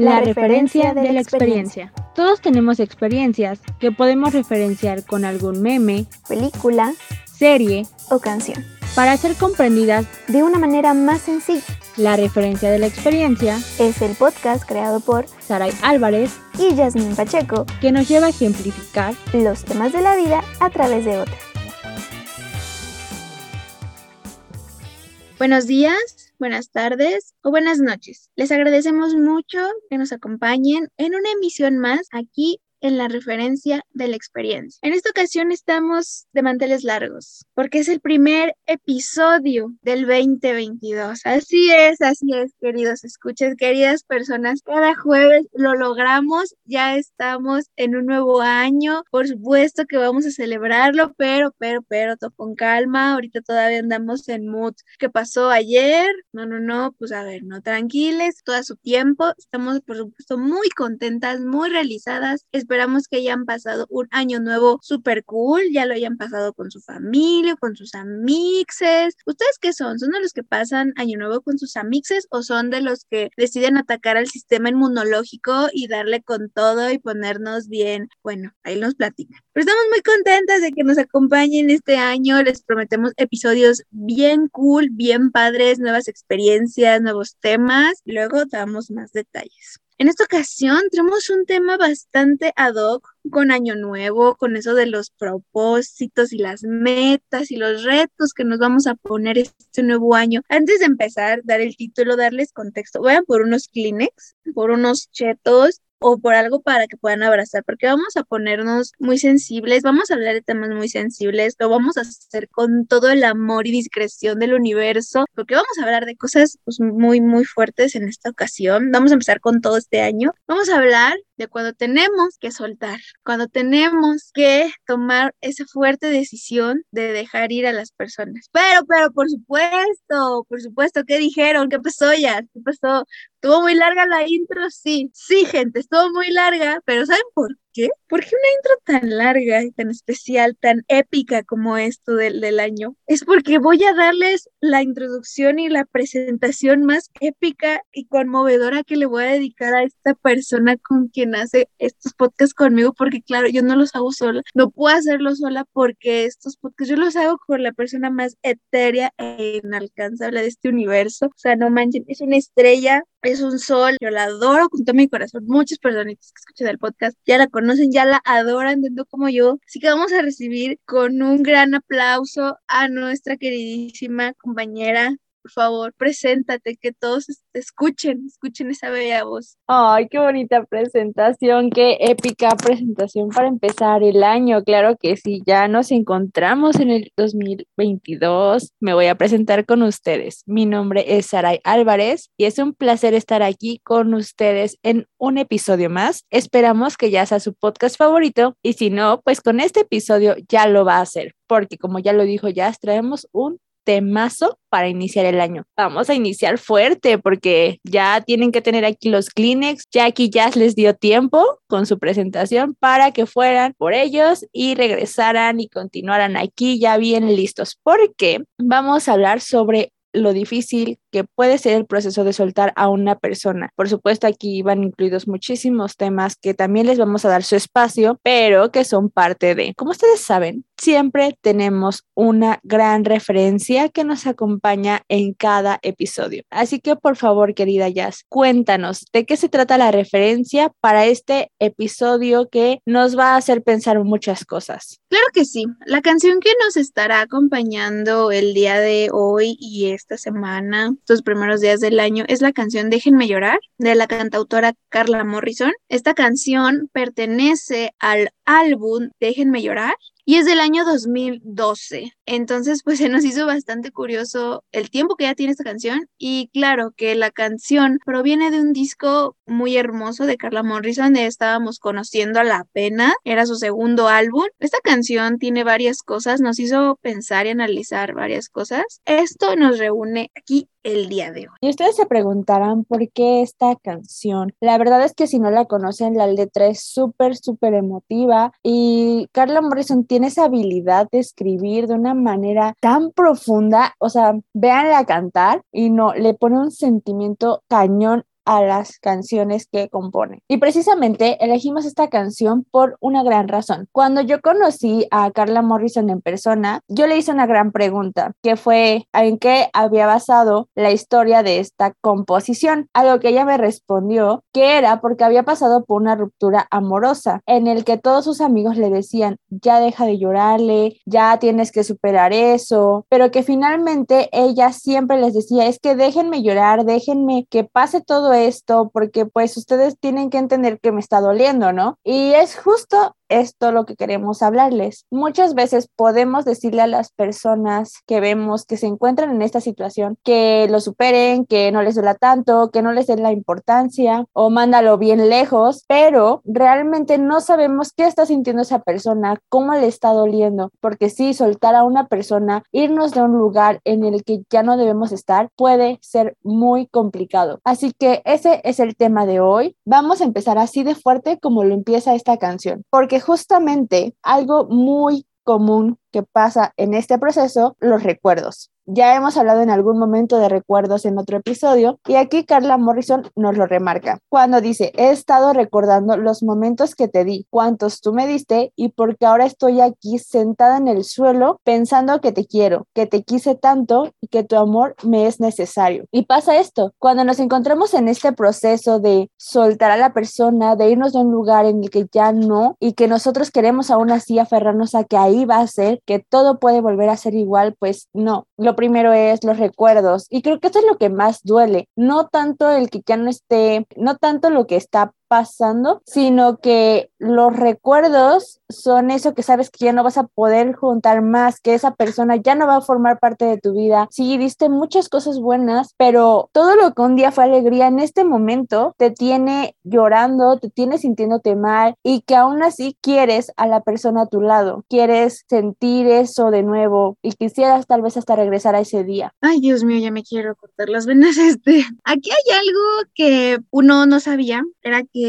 La, referencia de la experiencia. Todos tenemos experiencias que podemos referenciar con algún meme, película, serie o canción. Para ser comprendidas de una manera más sencilla. La referencia de la experiencia es el podcast creado por Saray Álvarez y Yasmin Pacheco, que nos lleva a ejemplificar los temas de la vida a través de otras. Buenos días, buenas tardes o buenas noches. Les agradecemos mucho que nos acompañen en una emisión más aquí en la referencia de la experiencia. En esta ocasión estamos de manteles largos porque es el primer episodio del 2022. Así es, así es, queridos escuchas, queridas personas. Cada jueves lo logramos, ya estamos en un nuevo año. Por supuesto que vamos a celebrarlo, pero, pero, pero, todo con calma. Ahorita todavía andamos en mood. ¿Qué pasó ayer? No, no, no, pues a ver, no tranquiles, todo su tiempo. Estamos, por supuesto, muy contentas, muy realizadas. Esperamos que hayan pasado un año nuevo súper cool, ya lo hayan pasado con su familia, con sus amixes. ¿Ustedes qué son? ¿Son de los que pasan año nuevo con sus amixes o son de los que deciden atacar al sistema inmunológico y darle con todo y ponernos bien? Bueno, ahí nos platican. Pero estamos muy contentas de que nos acompañen este año. Les prometemos episodios bien cool, bien padres, nuevas experiencias, nuevos temas. Luego damos más detalles. En esta ocasión tenemos un tema bastante ad hoc con Año Nuevo, con eso de los propósitos y las metas y los retos que nos vamos a poner este nuevo año. Antes de empezar, dar el título, darles contexto, vayan por unos Kleenex, por unos chetos o por algo para que puedan abrazar, porque vamos a ponernos muy sensibles, vamos a hablar de temas muy sensibles, lo vamos a hacer con todo el amor y discreción del universo, porque vamos a hablar de cosas pues, muy, muy fuertes en esta ocasión. Vamos a empezar con todo este año. Vamos a hablar de cuando tenemos que soltar, cuando tenemos que tomar esa fuerte decisión de dejar ir a las personas. Pero, pero, por supuesto, por supuesto, ¿qué dijeron? ¿Qué pasó ya? ¿Qué pasó? Estuvo muy larga la intro, sí. Sí, gente, estuvo muy larga, pero ¿saben por qué? ¿Por qué una intro tan larga y tan especial, tan épica como esto del, del año? Es porque voy a darles la introducción y la presentación más épica y conmovedora que le voy a dedicar a esta persona con quien hace estos podcasts conmigo, porque claro, yo no los hago sola, no puedo hacerlo sola porque estos podcasts yo los hago con la persona más etérea e inalcanzable de este universo. O sea, no manchen, es una estrella, es un sol, yo la adoro con todo mi corazón. Muchas personitas que escuchan el podcast ya la conocen, ya la adoran tanto como yo. Así que vamos a recibir con un gran aplauso a nuestra queridísima compañera por favor, preséntate, que todos escuchen, escuchen esa bella voz. Ay, qué bonita presentación, qué épica presentación para empezar el año. Claro que sí, ya nos encontramos en el 2022. Me voy a presentar con ustedes. Mi nombre es Saray Álvarez y es un placer estar aquí con ustedes en un episodio más. Esperamos que ya sea su podcast favorito y si no, pues con este episodio ya lo va a hacer, porque como ya lo dijo ya traemos un temazo para iniciar el año. Vamos a iniciar fuerte porque ya tienen que tener aquí los Kleenex. Jackie ya les dio tiempo con su presentación para que fueran por ellos y regresaran y continuaran aquí ya bien listos porque vamos a hablar sobre lo difícil que puede ser el proceso de soltar a una persona. Por supuesto, aquí van incluidos muchísimos temas que también les vamos a dar su espacio, pero que son parte de, como ustedes saben, siempre tenemos una gran referencia que nos acompaña en cada episodio. Así que, por favor, querida Jazz, cuéntanos de qué se trata la referencia para este episodio que nos va a hacer pensar muchas cosas. Claro que sí. La canción que nos estará acompañando el día de hoy y esta semana estos primeros días del año es la canción Déjenme llorar de la cantautora Carla Morrison. Esta canción pertenece al álbum Déjenme llorar y es del año 2012. Entonces, pues se nos hizo bastante curioso el tiempo que ya tiene esta canción y claro que la canción proviene de un disco muy hermoso de Carla Morrison de Estábamos conociendo a la pena, era su segundo álbum. Esta canción tiene varias cosas, nos hizo pensar y analizar varias cosas. Esto nos reúne aquí el día de hoy. Y ustedes se preguntarán por qué esta canción. La verdad es que si no la conocen, la letra es súper, súper emotiva y Carla Morrison tiene esa habilidad de escribir de una manera tan profunda, o sea, véanla cantar y no, le pone un sentimiento cañón a las canciones que compone. Y precisamente elegimos esta canción por una gran razón. Cuando yo conocí a Carla Morrison en persona, yo le hice una gran pregunta, que fue en qué había basado la historia de esta composición. A lo que ella me respondió que era porque había pasado por una ruptura amorosa en el que todos sus amigos le decían, ya deja de llorarle, ya tienes que superar eso, pero que finalmente ella siempre les decía, es que déjenme llorar, déjenme que pase todo esto, porque pues ustedes tienen que entender que me está doliendo, ¿no? Y es justo esto lo que queremos hablarles. Muchas veces podemos decirle a las personas que vemos que se encuentran en esta situación que lo superen, que no les duela tanto, que no les den la importancia o mándalo bien lejos, pero realmente no sabemos qué está sintiendo esa persona, cómo le está doliendo, porque si soltar a una persona, irnos de un lugar en el que ya no debemos estar, puede ser muy complicado. Así que ese es el tema de hoy. Vamos a empezar así de fuerte como lo empieza esta canción, porque justamente algo muy común que pasa en este proceso, los recuerdos. Ya hemos hablado en algún momento de recuerdos en otro episodio y aquí Carla Morrison nos lo remarca cuando dice, he estado recordando los momentos que te di, cuántos tú me diste y porque ahora estoy aquí sentada en el suelo pensando que te quiero, que te quise tanto y que tu amor me es necesario. Y pasa esto, cuando nos encontramos en este proceso de soltar a la persona, de irnos de un lugar en el que ya no y que nosotros queremos aún así aferrarnos a que ahí va a ser, que todo puede volver a ser igual, pues no. Lo primero es los recuerdos y creo que eso es lo que más duele, no tanto el que ya no esté, no tanto lo que está pasando, sino que los recuerdos son eso que sabes que ya no vas a poder juntar más, que esa persona ya no va a formar parte de tu vida. Sí, diste muchas cosas buenas, pero todo lo que un día fue alegría en este momento te tiene llorando, te tiene sintiéndote mal y que aún así quieres a la persona a tu lado, quieres sentir eso de nuevo y quisieras tal vez hasta regresar a ese día. Ay, Dios mío, ya me quiero cortar las venas. Este, aquí hay algo que uno no sabía, era que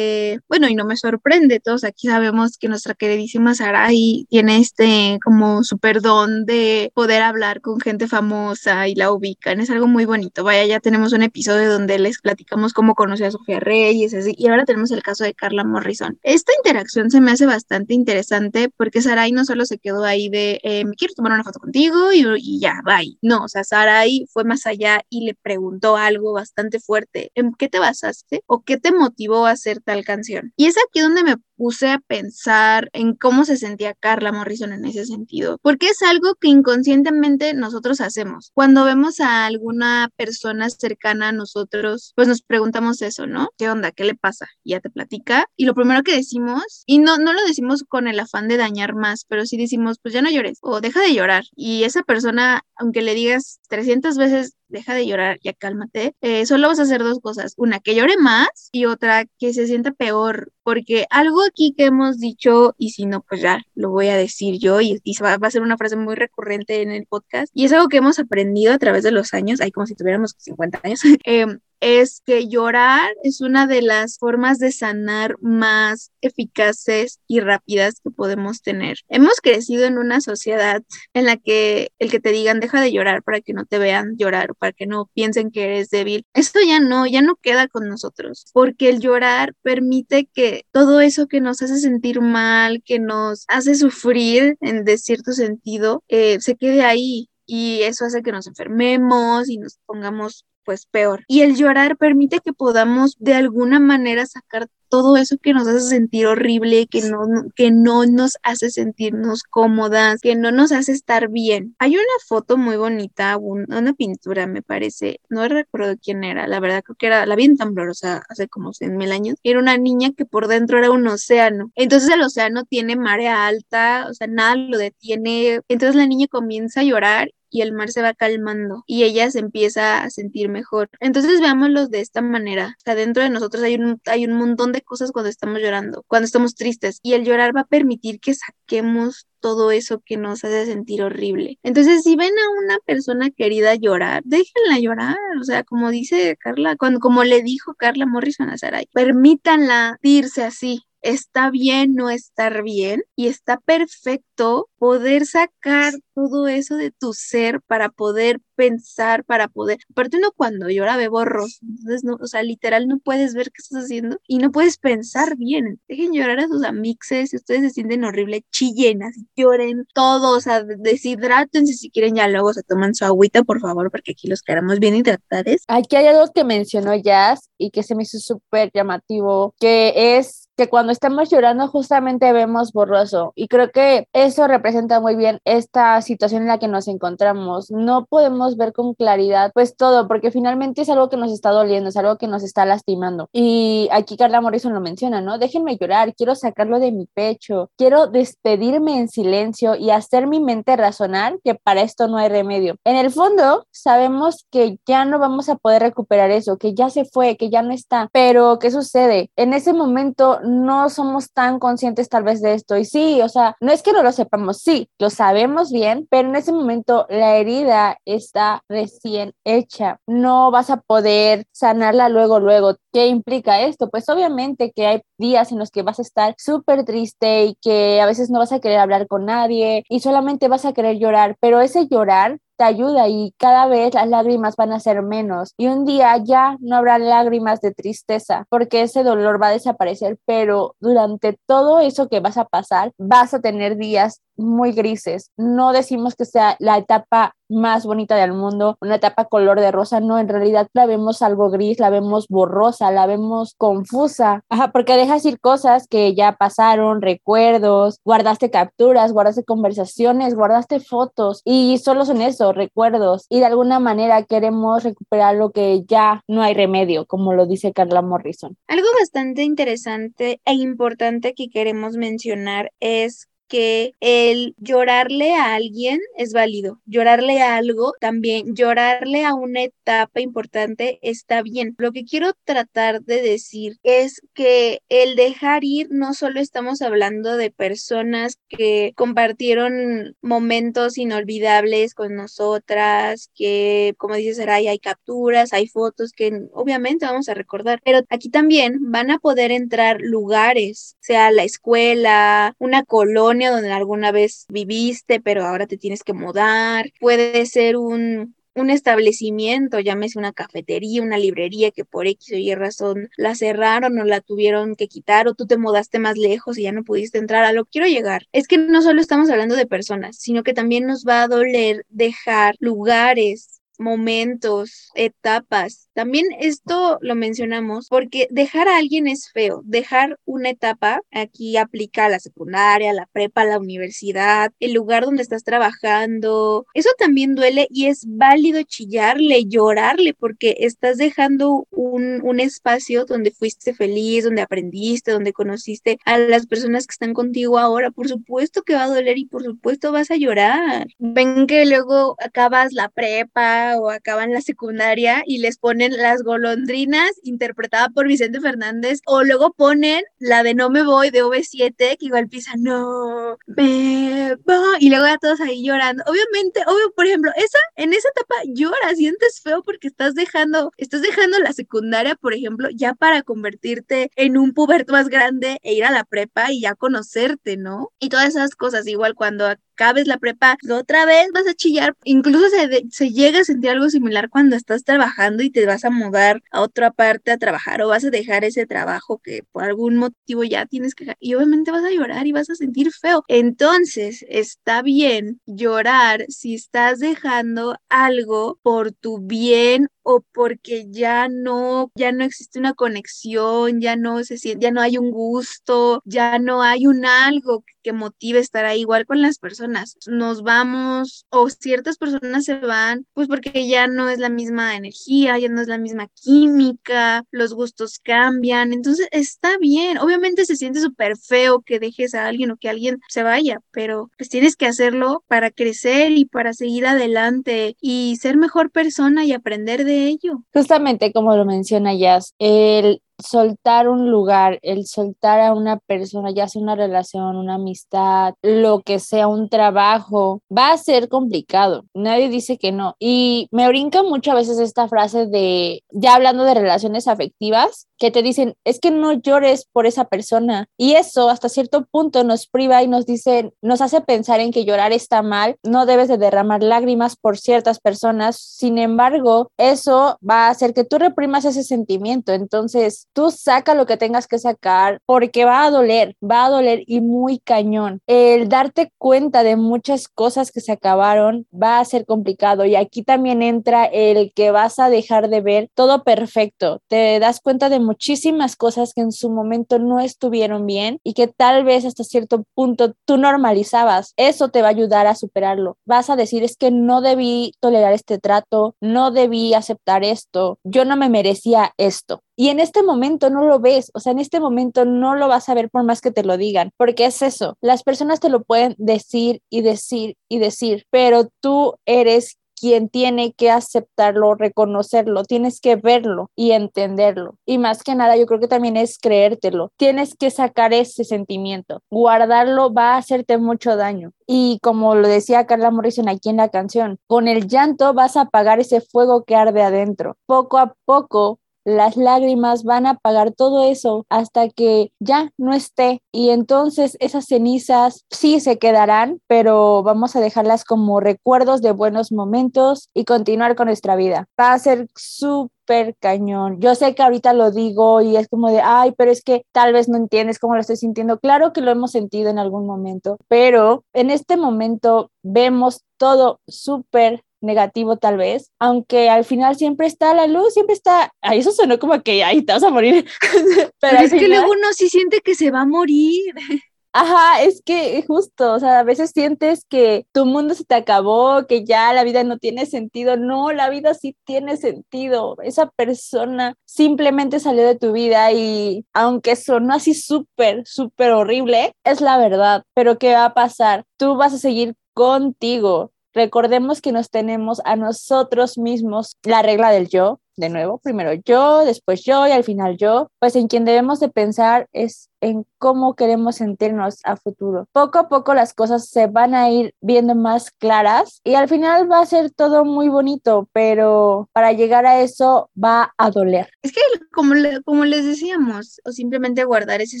bueno, y no me sorprende, todos aquí sabemos que nuestra queridísima Sarai tiene este como super don de poder hablar con gente famosa y la ubican, es algo muy bonito. Vaya, ya tenemos un episodio donde les platicamos cómo conoció a Sofía Reyes, y ahora tenemos el caso de Carla Morrison. Esta interacción se me hace bastante interesante porque Sarai no solo se quedó ahí de, eh, quiero tomar una foto contigo y, y ya, bye. No, o sea, Sarai fue más allá y le preguntó algo bastante fuerte. ¿En qué te basaste o qué te motivó a hacer tal canción. Y es aquí donde me puse a pensar en cómo se sentía Carla Morrison en ese sentido, porque es algo que inconscientemente nosotros hacemos. Cuando vemos a alguna persona cercana a nosotros, pues nos preguntamos eso, ¿no? ¿Qué onda? ¿Qué le pasa? Y ya te platica. Y lo primero que decimos, y no, no lo decimos con el afán de dañar más, pero sí decimos, pues ya no llores o deja de llorar. Y esa persona, aunque le digas 300 veces, deja de llorar, ya cálmate, eh, solo vas a hacer dos cosas, una que llore más y otra que se sienta peor, porque algo aquí que hemos dicho, y si no, pues ya lo voy a decir yo, y, va, a ser una frase muy recurrente en el podcast, y es algo que hemos aprendido a través de los años, hay como si tuviéramos 50 años, eh, es que llorar es una de las formas de sanar más eficaces y rápidas que podemos tener. Hemos crecido en una sociedad en la que el que te digan deja de llorar para que no te vean llorar, para que no piensen que eres débil, esto ya no, ya no queda con nosotros, porque el llorar permite que todo eso que nos hace sentir mal, que nos hace sufrir en de cierto sentido, eh, se quede ahí y eso hace que nos enfermemos y nos pongamos pues peor. Y el llorar permite que podamos de alguna manera sacar todo eso que nos hace sentir horrible, que no, que no nos hace sentirnos cómodas, que no nos hace estar bien. Hay una foto muy bonita, una pintura me parece, no recuerdo quién era, la verdad creo que era, la vi en Tumblr, o sea, hace como 100 mil años, era una niña que por dentro era un océano. Entonces el océano tiene marea alta, o sea, nada lo detiene. Entonces la niña comienza a llorar y el mar se va calmando y ella se empieza a sentir mejor. Entonces veámoslo de esta manera. O sea, dentro de nosotros hay un, hay un montón de cosas cuando estamos llorando, cuando estamos tristes y el llorar va a permitir que saquemos todo eso que nos hace sentir horrible. Entonces, si ven a una persona querida llorar, déjenla llorar, o sea, como dice Carla, cuando, como le dijo Carla Morrison a Sarai, permítanla irse así, está bien no estar bien y está perfecto poder sacar todo eso de tu ser para poder pensar, para poder, aparte uno cuando llora ve borroso, entonces no, o sea, literal no puedes ver qué estás haciendo y no puedes pensar bien. Dejen llorar a sus amixes, ustedes se sienten horrible, chillen, así lloren todos, o sea, deshidrátense si quieren ya luego se toman su agüita, por favor, porque aquí los queremos bien hidratados. Aquí hay algo que mencionó Jazz y que se me hizo súper llamativo, que es que cuando estamos llorando justamente vemos borroso y creo que eso representa muy bien esta situación en la que nos encontramos. No podemos ver con claridad pues todo porque finalmente es algo que nos está doliendo, es algo que nos está lastimando. Y aquí Carla Morrison lo menciona, ¿no? Déjenme llorar, quiero sacarlo de mi pecho, quiero despedirme en silencio y hacer mi mente razonar que para esto no hay remedio. En el fondo sabemos que ya no vamos a poder recuperar eso, que ya se fue, que ya no está, pero ¿qué sucede? En ese momento no somos tan conscientes tal vez de esto. Y sí, o sea, no es que no lo sepamos, sí, lo sabemos bien, pero en ese momento la herida está recién hecha. No vas a poder sanarla luego, luego. ¿Qué implica esto? Pues obviamente que hay días en los que vas a estar súper triste y que a veces no vas a querer hablar con nadie y solamente vas a querer llorar, pero ese llorar te ayuda y cada vez las lágrimas van a ser menos. Y un día ya no habrá lágrimas de tristeza porque ese dolor va a desaparecer, pero durante todo eso que vas a pasar vas a tener días muy grises. No decimos que sea la etapa más bonita del mundo, una etapa color de rosa, no, en realidad la vemos algo gris, la vemos borrosa, la vemos confusa, ajá, porque dejas ir cosas que ya pasaron, recuerdos, guardaste capturas, guardaste conversaciones, guardaste fotos y solo son eso, recuerdos y de alguna manera queremos recuperar lo que ya no hay remedio, como lo dice Carla Morrison. Algo bastante interesante e importante que queremos mencionar es que el llorarle a alguien es válido, llorarle a algo también, llorarle a una etapa importante está bien. Lo que quiero tratar de decir es que el dejar ir no solo estamos hablando de personas que compartieron momentos inolvidables con nosotras, que como dice Saray, hay capturas, hay fotos que obviamente vamos a recordar, pero aquí también van a poder entrar lugares, sea la escuela, una colonia, donde alguna vez viviste, pero ahora te tienes que mudar. Puede ser un, un establecimiento, llámese una cafetería, una librería que por X o Y razón la cerraron o la tuvieron que quitar o tú te mudaste más lejos y ya no pudiste entrar, a lo quiero llegar. Es que no solo estamos hablando de personas, sino que también nos va a doler dejar lugares, momentos, etapas también esto lo mencionamos porque dejar a alguien es feo. Dejar una etapa, aquí aplica a la secundaria, la prepa, la universidad, el lugar donde estás trabajando. Eso también duele y es válido chillarle, llorarle, porque estás dejando un, un espacio donde fuiste feliz, donde aprendiste, donde conociste a las personas que están contigo ahora. Por supuesto que va a doler y por supuesto vas a llorar. Ven que luego acabas la prepa o acaban la secundaria y les ponen las golondrinas, interpretada por Vicente Fernández, o luego ponen la de No me voy de OV7, que igual empieza No me voy, y luego ya todos ahí llorando. Obviamente, obvio, por ejemplo, esa, en esa etapa lloras, sientes feo porque estás dejando, estás dejando la secundaria, por ejemplo, ya para convertirte en un puberto más grande e ir a la prepa y ya conocerte, ¿no? Y todas esas cosas, igual cuando acabes la prepa, otra vez vas a chillar. Incluso se, se llega a sentir algo similar cuando estás trabajando y te vas a mudar a otra parte a trabajar o vas a dejar ese trabajo que por algún motivo ya tienes que y obviamente vas a llorar y vas a sentir feo. Entonces, está bien llorar si estás dejando algo por tu bien o porque ya no, ya no existe una conexión, ya no se siente, ya no hay un gusto, ya no hay un algo que motive estar ahí igual con las personas. Nos vamos o ciertas personas se van pues porque ya no es la misma energía, ya no es la misma química, los gustos cambian, entonces está bien. Obviamente se siente súper feo que dejes a alguien o que alguien se vaya, pero pues tienes que hacerlo para crecer y para seguir adelante y ser mejor persona y aprender de ello. Justamente como lo menciona Jazz, el soltar un lugar, el soltar a una persona, ya sea una relación, una amistad, lo que sea, un trabajo, va a ser complicado. Nadie dice que no. Y me brinca mucho a veces esta frase de, ya hablando de relaciones afectivas, que te dicen, es que no llores por esa persona. Y eso hasta cierto punto nos priva y nos dice, nos hace pensar en que llorar está mal, no debes de derramar lágrimas por ciertas personas. Sin embargo, eso va a hacer que tú reprimas ese sentimiento. Entonces, tú saca lo que tengas que sacar porque va a doler, va a doler y muy cañón. El darte cuenta de muchas cosas que se acabaron va a ser complicado. Y aquí también entra el que vas a dejar de ver todo perfecto. Te das cuenta de muchísimas cosas que en su momento no estuvieron bien y que tal vez hasta cierto punto tú normalizabas. Eso te va a ayudar a superarlo. Vas a decir es que no debí tolerar este trato, no debí aceptar esto, yo no me merecía esto. Y en este momento no lo ves, o sea, en este momento no lo vas a ver por más que te lo digan, porque es eso, las personas te lo pueden decir y decir y decir, pero tú eres quien tiene que aceptarlo, reconocerlo, tienes que verlo y entenderlo. Y más que nada, yo creo que también es creértelo. Tienes que sacar ese sentimiento. Guardarlo va a hacerte mucho daño. Y como lo decía Carla Morrison aquí en la canción, con el llanto vas a apagar ese fuego que arde adentro. Poco a poco las lágrimas van a apagar todo eso hasta que ya no esté y entonces esas cenizas sí se quedarán, pero vamos a dejarlas como recuerdos de buenos momentos y continuar con nuestra vida. Va a ser súper cañón. Yo sé que ahorita lo digo y es como de, ay, pero es que tal vez no entiendes cómo lo estoy sintiendo. Claro que lo hemos sentido en algún momento, pero en este momento vemos todo súper negativo tal vez, aunque al final siempre está la luz, siempre está, eso sonó como que ahí te vas a morir. Pero, es que luego uno sí siente que se va a morir. Ajá, es que justo, o sea, a veces sientes que tu mundo se te acabó, que ya la vida no tiene sentido. No, la vida sí tiene sentido. Esa persona simplemente salió de tu vida y aunque sonó así súper, súper horrible, es la verdad. Pero ¿qué va a pasar? Tú vas a seguir contigo Recordemos que nos tenemos a nosotros mismos la regla del yo, de nuevo, primero yo, después yo y al final yo, pues en quien debemos de pensar es en cómo queremos sentirnos a futuro. Poco a poco las cosas se van a ir viendo más claras y al final va a ser todo muy bonito, pero para llegar a eso va a doler. Es que como, como les decíamos, o simplemente guardar ese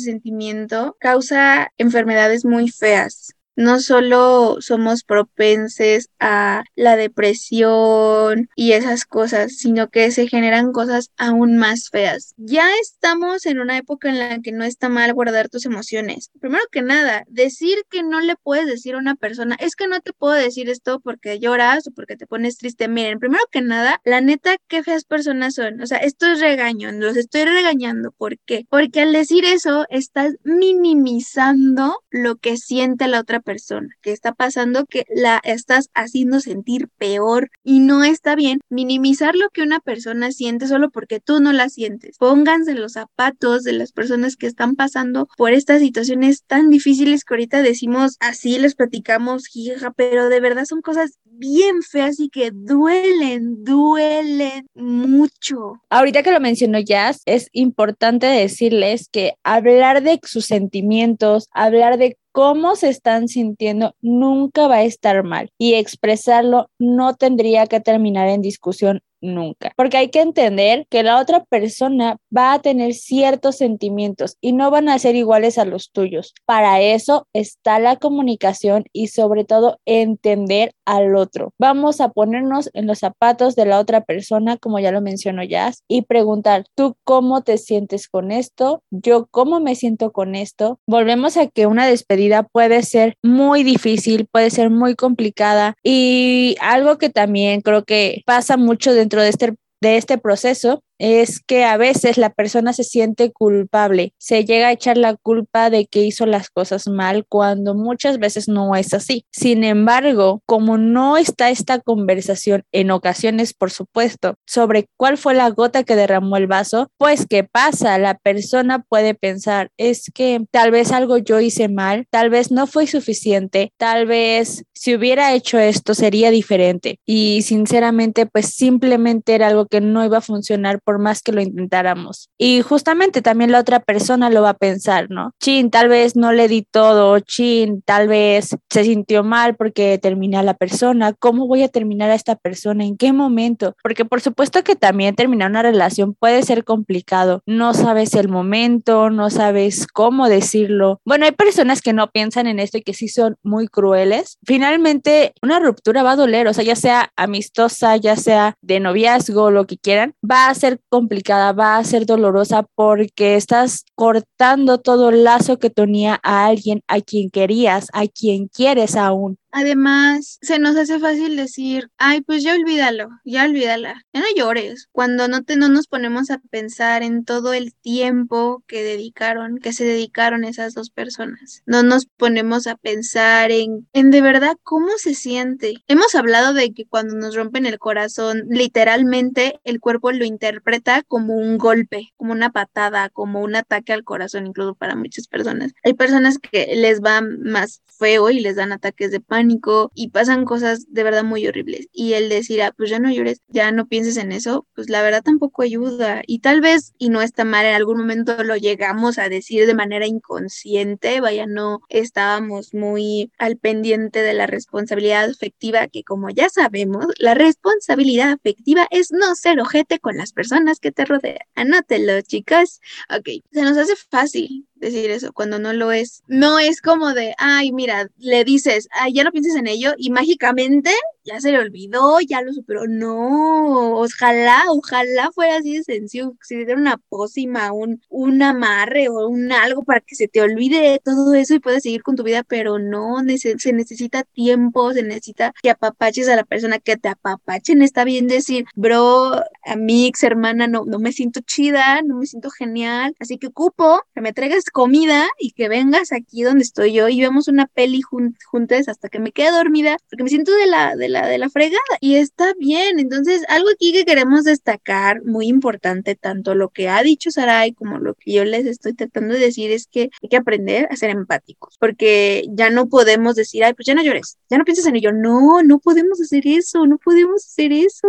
sentimiento causa enfermedades muy feas no solo somos propenses a la depresión y esas cosas, sino que se generan cosas aún más feas. Ya estamos en una época en la que no está mal guardar tus emociones. Primero que nada, decir que no le puedes decir a una persona, es que no te puedo decir esto porque lloras o porque te pones triste. Miren, primero que nada, la neta, qué feas personas son. O sea, esto es regaño, los estoy regañando. ¿Por qué? Porque al decir eso, estás minimizando lo que siente la otra persona persona, que está pasando que la estás haciendo sentir peor y no está bien minimizar lo que una persona siente solo porque tú no la sientes. Pónganse los zapatos de las personas que están pasando por estas situaciones tan difíciles que ahorita decimos así, les platicamos, hija, pero de verdad son cosas bien feas y que duelen, duelen mucho. Ahorita que lo mencionó Jazz, es importante decirles que hablar de sus sentimientos, hablar de cómo se están sintiendo nunca va a estar mal y expresarlo no tendría que terminar en discusión nunca, porque hay que entender que la otra persona va a tener ciertos sentimientos y no van a ser iguales a los tuyos. Para eso está la comunicación y sobre todo entender al otro. Vamos a ponernos en los zapatos de la otra persona, como ya lo mencionó Jazz, y preguntar, ¿tú cómo te sientes con esto? ¿Yo cómo me siento con esto? Volvemos a que una despedida puede ser muy difícil, puede ser muy complicada y algo que también creo que pasa mucho dentro de este, de este proceso es que a veces la persona se siente culpable, se llega a echar la culpa de que hizo las cosas mal cuando muchas veces no es así. Sin embargo, como no está esta conversación en ocasiones, por supuesto, sobre cuál fue la gota que derramó el vaso, pues ¿qué pasa? La persona puede pensar, es que tal vez algo yo hice mal, tal vez no fue suficiente, tal vez si hubiera hecho esto sería diferente y sinceramente pues simplemente era algo que no iba a funcionar por más que lo intentáramos. Y justamente también la otra persona lo va a pensar, ¿no? Chin, tal vez no le di todo, chin, tal vez se sintió mal porque terminé a la persona, ¿cómo voy a terminar a esta persona? ¿En qué momento? Porque por supuesto que también terminar una relación puede ser complicado, no sabes el momento, no sabes cómo decirlo. Bueno, hay personas que no piensan en esto y que sí son muy crueles. Finalmente, una ruptura va a doler, o sea, ya sea amistosa, ya sea de noviazgo, lo que quieran, va a ser complicada, va a ser dolorosa porque estás cortando todo el lazo que tenía a alguien a quien querías, a quien quieres aún. Además, se nos hace fácil decir, ay, pues ya olvídalo, ya olvídala, ya no llores, cuando no, te, no nos ponemos a pensar en todo el tiempo que dedicaron, que se dedicaron esas dos personas. No nos ponemos a pensar en, en de verdad cómo se siente. Hemos hablado de que cuando nos rompen el corazón, literalmente el cuerpo lo interpreta como un golpe, como una patada, como un ataque al corazón, incluso para muchas personas. Hay personas que les va más feo y les dan ataques de pánico y pasan cosas de verdad muy horribles. Y el decir, ah, pues ya no llores, ya no pienses en eso, pues la verdad tampoco ayuda. Y tal vez, y no está mal, en algún momento lo llegamos a decir de manera inconsciente, vaya, no estábamos muy al pendiente de la responsabilidad afectiva, que como ya sabemos, la responsabilidad afectiva es no ser ojete con las personas que te rodean. Anótelo, chicas. Ok, se nos hace fácil decir eso cuando no lo es. No es como de, ay, mira, le dices, ay, ya no pienses en ello y mágicamente ya se le olvidó, ya lo superó. No, ojalá, ojalá fuera así de sencillo, si diera una pócima, un, un amarre o un algo para que se te olvide todo eso y puedas seguir con tu vida, pero no, se necesita tiempo, se necesita que apapaches a la persona que te apapachen. Está bien decir, bro, amix, hermana, no, no me siento chida, no me siento genial, así que ocupo que me traigas comida y que vengas aquí donde estoy yo y vemos una peli juntas hasta que me quede dormida, porque me siento de la, de la, de la fregada y está bien. Entonces, algo aquí que queremos destacar, muy importante, tanto lo que ha dicho Sarai como lo que yo les estoy tratando de decir es que hay que aprender a ser empáticos, porque ya no podemos decir, ay, pues ya no llores, ya no pienses en ello. No, no podemos hacer eso, no podemos hacer eso,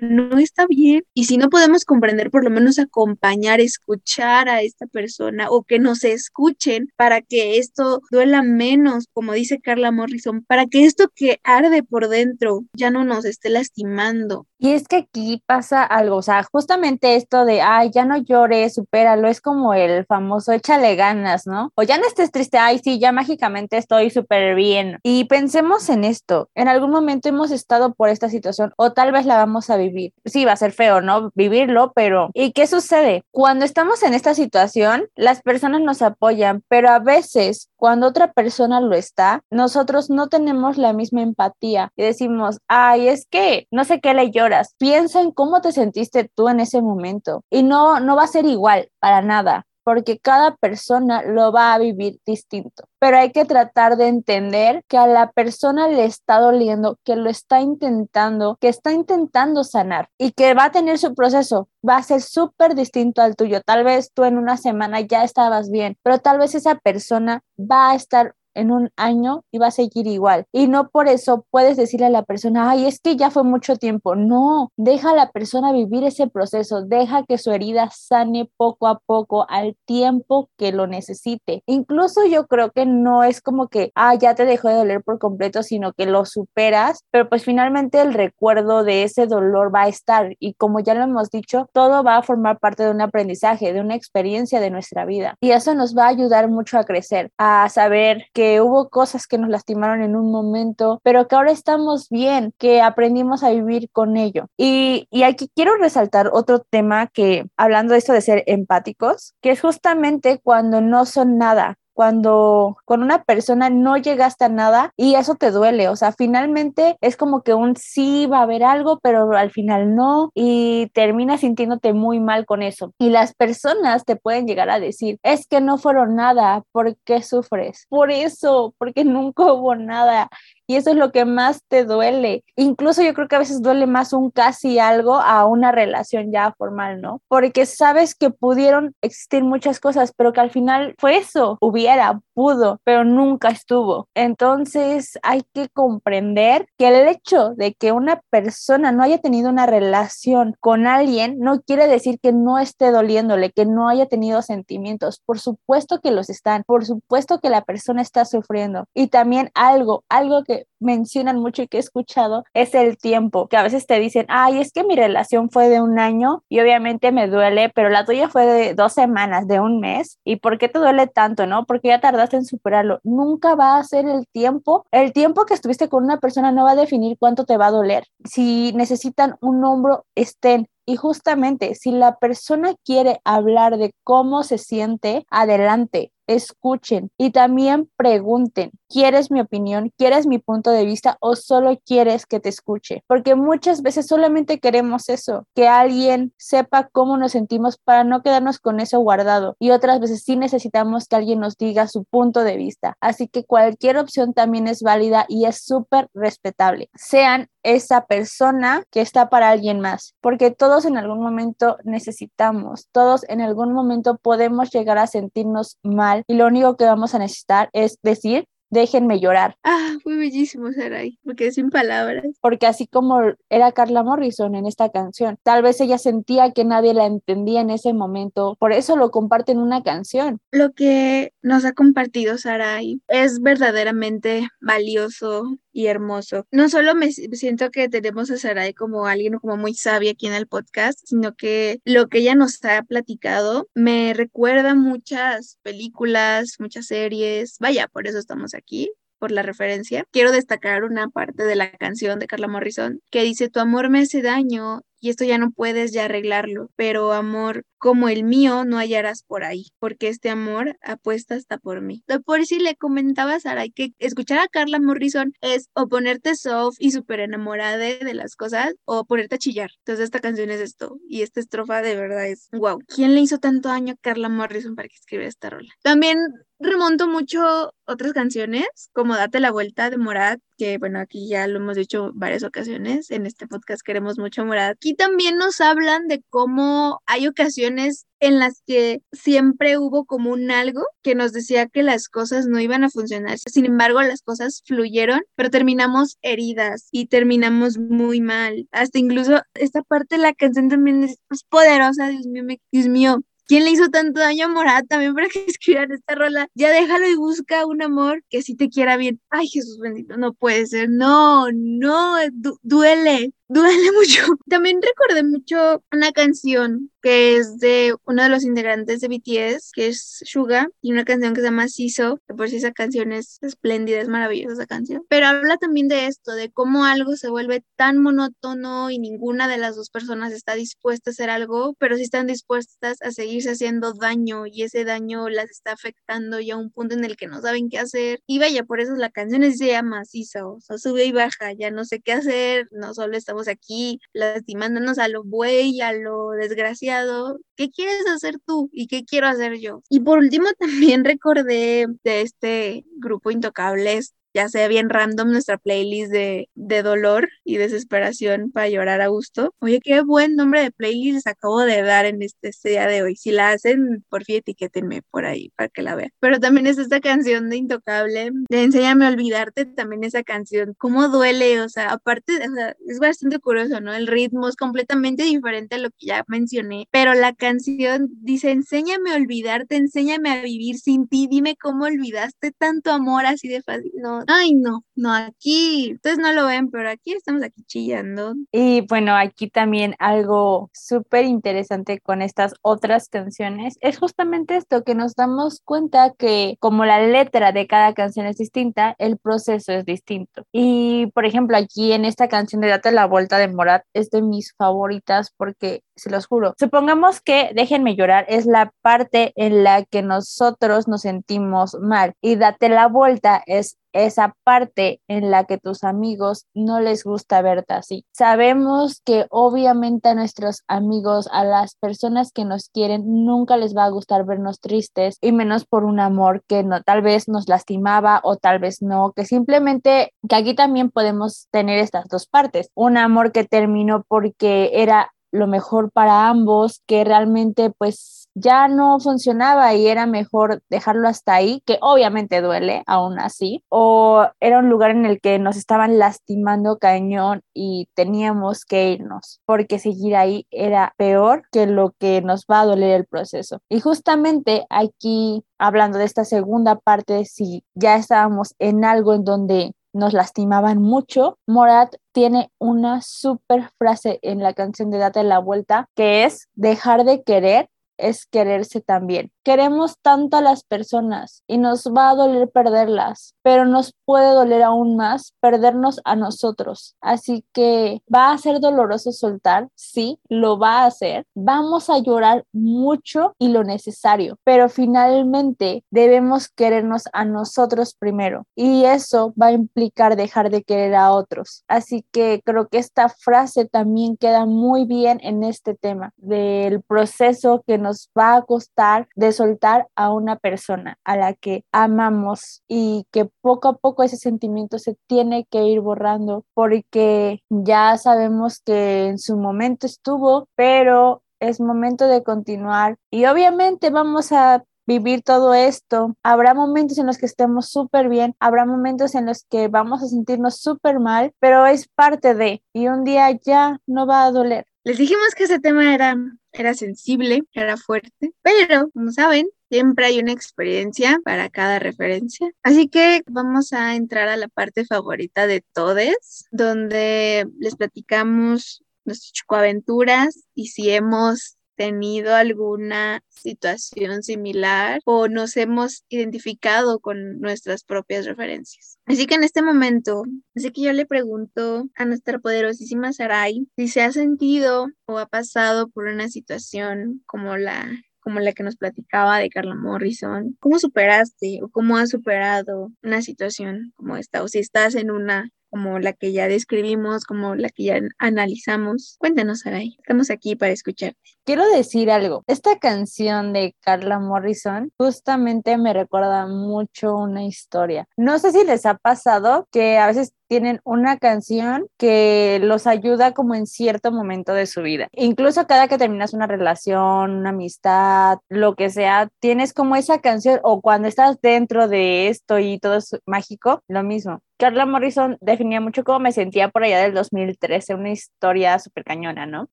no está bien. Y si no podemos comprender, por lo menos acompañar, escuchar a esta persona o que nos escuchen para que esto duela menos, como dice Carla Morrison, para que esto que arde por dentro ya no nos esté lastimando. Y es que aquí pasa algo, o sea, justamente esto de, ay, ya no llores, supéralo, es como el famoso échale ganas, ¿no? O ya no estés triste, ay, sí, ya mágicamente estoy súper bien. Y pensemos en esto, en algún momento hemos estado por esta situación o tal vez la vamos a vivir. Sí, va a ser feo, ¿no? Vivirlo, pero ¿y qué sucede? Cuando estamos en esta situación, las personas nos apoyan, pero a veces cuando otra persona lo está, nosotros no tenemos la misma empatía y decimos, ay, es que no sé qué le llora Piensa en cómo te sentiste tú en ese momento y no, no va a ser igual para nada porque cada persona lo va a vivir distinto. Pero hay que tratar de entender que a la persona le está doliendo, que lo está intentando, que está intentando sanar y que va a tener su proceso. Va a ser súper distinto al tuyo. Tal vez tú en una semana ya estabas bien, pero tal vez esa persona va a estar en un año y va a seguir igual. Y no por eso puedes decirle a la persona, ay, es que ya fue mucho tiempo. No, deja a la persona vivir ese proceso, deja que su herida sane poco a poco al tiempo que lo necesite. Incluso yo creo que no es como que, ah, ya te dejó de doler por completo, sino que lo superas, pero pues finalmente el recuerdo de ese dolor va a estar y como ya lo hemos dicho, todo va a formar parte de un aprendizaje, de una experiencia de nuestra vida. Y eso nos va a ayudar mucho a crecer, a saber hubo cosas que nos lastimaron en un momento, pero que ahora estamos bien, que aprendimos a vivir con ello. Y, y aquí quiero resaltar otro tema que, hablando de esto de ser empáticos, que es justamente cuando no son nada, cuando con una persona no llegaste a nada y eso te duele, o sea, finalmente es como que un sí va a haber algo, pero al final no y terminas sintiéndote muy mal con eso. Y las personas te pueden llegar a decir, es que no fueron nada, ¿por qué sufres? Por eso, porque nunca hubo nada. Y eso es lo que más te duele. Incluso yo creo que a veces duele más un casi algo a una relación ya formal, ¿no? Porque sabes que pudieron existir muchas cosas, pero que al final fue eso, hubiera, pudo, pero nunca estuvo. Entonces hay que comprender que el hecho de que una persona no haya tenido una relación con alguien no quiere decir que no esté doliéndole, que no haya tenido sentimientos. Por supuesto que los están, por supuesto que la persona está sufriendo. Y también algo, algo que mencionan mucho y que he escuchado es el tiempo, que a veces te dicen, ay, es que mi relación fue de un año y obviamente me duele, pero la tuya fue de dos semanas, de un mes. ¿Y por qué te duele tanto, no? Porque ya tardaste en superarlo. Nunca va a ser el tiempo. El tiempo que estuviste con una persona no va a definir cuánto te va a doler. Si necesitan un hombro, estén. Y justamente, si la persona quiere hablar de cómo se siente, adelante escuchen y también pregunten, ¿quieres mi opinión? ¿Quieres mi punto de vista o solo quieres que te escuche? Porque muchas veces solamente queremos eso, que alguien sepa cómo nos sentimos para no quedarnos con eso guardado y otras veces sí necesitamos que alguien nos diga su punto de vista. Así que cualquier opción también es válida y es súper respetable. Sean esa persona que está para alguien más, porque todos en algún momento necesitamos, todos en algún momento podemos llegar a sentirnos mal y lo único que vamos a necesitar es decir, déjenme llorar. Ah, fue bellísimo, Sarai, porque sin palabras. Porque así como era Carla Morrison en esta canción, tal vez ella sentía que nadie la entendía en ese momento, por eso lo comparte en una canción. Lo que nos ha compartido Sarai es verdaderamente valioso y hermoso. No solo me siento que tenemos a Sarai como alguien como muy sabia aquí en el podcast, sino que lo que ella nos ha platicado me recuerda muchas películas, muchas series. Vaya, por eso estamos aquí por la referencia. Quiero destacar una parte de la canción de Carla Morrison que dice, tu amor me hace daño y esto ya no puedes ya arreglarlo, pero amor como el mío no hallarás por ahí, porque este amor apuesta hasta por mí. Por si le comentaba a Sara que escuchar a Carla Morrison es o ponerte soft y súper enamorada de, las cosas o ponerte a chillar. Entonces esta canción es esto y esta estrofa de verdad es wow. ¿Quién le hizo tanto daño a Carla Morrison para que escribiera esta rola? También remonto mucho otras canciones, como Date la Vuelta de Morat, que bueno, aquí ya lo hemos dicho varias ocasiones, en este podcast queremos mucho a Morat. Aquí también nos hablan de cómo hay ocasiones en las que siempre hubo como un algo que nos decía que las cosas no iban a funcionar. Sin embargo, las cosas fluyeron, pero terminamos heridas y terminamos muy mal. Hasta incluso esta parte de la canción también es, poderosa, Dios mío, Dios mío, ¿Quién le hizo tanto daño a Morat también para que escriban esta rola? Ya déjalo y busca un amor que sí te quiera bien. Ay, Jesús bendito, no puede ser. No, no, duele duele mucho. También recordé mucho una canción que es de uno de los integrantes de BTS, que es Suga, y una canción que se llama Siso, que por si esa canción es espléndida, es maravillosa esa canción. Pero habla también de esto, de cómo algo se vuelve tan monótono y ninguna de las dos personas está dispuesta a hacer algo, pero sí están dispuestas a seguirse haciendo daño y ese daño las está afectando ya a un punto en el que no saben qué hacer. Y vaya, por eso la canción se llama Siso, o sea, sube y baja, ya no sé qué hacer, no solo estamos aquí lastimándonos a lo buey, a lo desgraciado. ¿Qué quieres hacer tú y qué quiero hacer yo? Y por último también recordé de este grupo Intocables ya sea bien random nuestra playlist de, de, dolor y desesperación para llorar a gusto. Oye, qué buen nombre de playlist les acabo de dar en este, este día de hoy. Si la hacen, por fin etiquétenme por ahí para que la vean. Pero también es esta canción de Intocable, de Enséñame a olvidarte, también esa canción. ¿Cómo duele? O sea, aparte, o sea, es bastante curioso, ¿no? El ritmo es completamente diferente a lo que ya mencioné, pero la canción dice, enséñame a olvidarte, enséñame a vivir sin ti, dime cómo olvidaste tanto amor así de fácil. No, ay no, no, aquí, ustedes no lo ven, pero aquí estamos aquí chillando. Y bueno, aquí también algo súper interesante con estas otras canciones es justamente esto, que nos damos cuenta que como la letra de cada canción es distinta, el proceso es distinto. Y por ejemplo, aquí en esta canción de Date la Vuelta de Morat es de mis favoritas porque se los juro. Supongamos que Déjenme llorar es la parte en la que nosotros nos sentimos mal y Date la Vuelta es esa parte en la que tus amigos no les gusta verte así. Sabemos que obviamente a nuestros amigos, a las personas que nos quieren, nunca les va a gustar vernos tristes y menos por un amor que no, tal vez nos lastimaba o tal vez no, que simplemente, que aquí también podemos tener estas dos partes. Un amor que terminó porque era lo mejor para ambos, que realmente pues ya no funcionaba y era mejor dejarlo hasta ahí, que obviamente duele aún así, o era un lugar en el que nos estaban lastimando cañón y teníamos que irnos, porque seguir ahí era peor que lo que nos va a doler el proceso. Y justamente aquí, hablando de esta segunda parte, si ya estábamos en algo en donde nos lastimaban mucho, Morat tiene una super frase en la canción de Date la Vuelta que es dejar de querer es quererse también. Queremos tanto a las personas y nos va a doler perderlas, pero nos puede doler aún más perdernos a nosotros. Así que va a ser doloroso soltar, sí, lo va a hacer. Vamos a llorar mucho y lo necesario, pero finalmente debemos querernos a nosotros primero y eso va a implicar dejar de querer a otros. Así que creo que esta frase también queda muy bien en este tema del proceso que nos va a costar de soltar a una persona a la que amamos y que poco a poco ese sentimiento se tiene que ir borrando porque ya sabemos que en su momento estuvo, pero es momento de continuar y obviamente vamos a vivir todo esto. Habrá momentos en los que estemos súper bien, habrá momentos en los que vamos a sentirnos súper mal, pero es parte de, y un día ya no va a doler. Les dijimos que ese tema era, era sensible, era fuerte, pero como saben, siempre hay una experiencia para cada referencia. Así que vamos a entrar a la parte favorita de todos, donde les platicamos nuestras chocoaventuras y si hemos tenido alguna situación similar o nos hemos identificado con nuestras propias referencias. Así que en este momento, así que yo le pregunto a nuestra poderosísima Sarai si se ha sentido o ha pasado por una situación como la como la que nos platicaba de Carla Morrison. ¿Cómo superaste o cómo has superado una situación como esta? O si estás en una como la que ya describimos, como la que ya analizamos. Cuéntanos, Saray. Estamos aquí para escucharte. Quiero decir algo. Esta canción de Carla Morrison justamente me recuerda mucho una historia. No sé si les ha pasado que a veces tienen una canción que los ayuda como en cierto momento de su vida. Incluso cada que terminas una relación, una amistad, lo que sea, tienes como esa canción o cuando estás dentro de esto y todo es mágico, lo mismo. Carla Morrison definía mucho cómo me sentía por allá del 2013, una historia súper cañona, ¿no?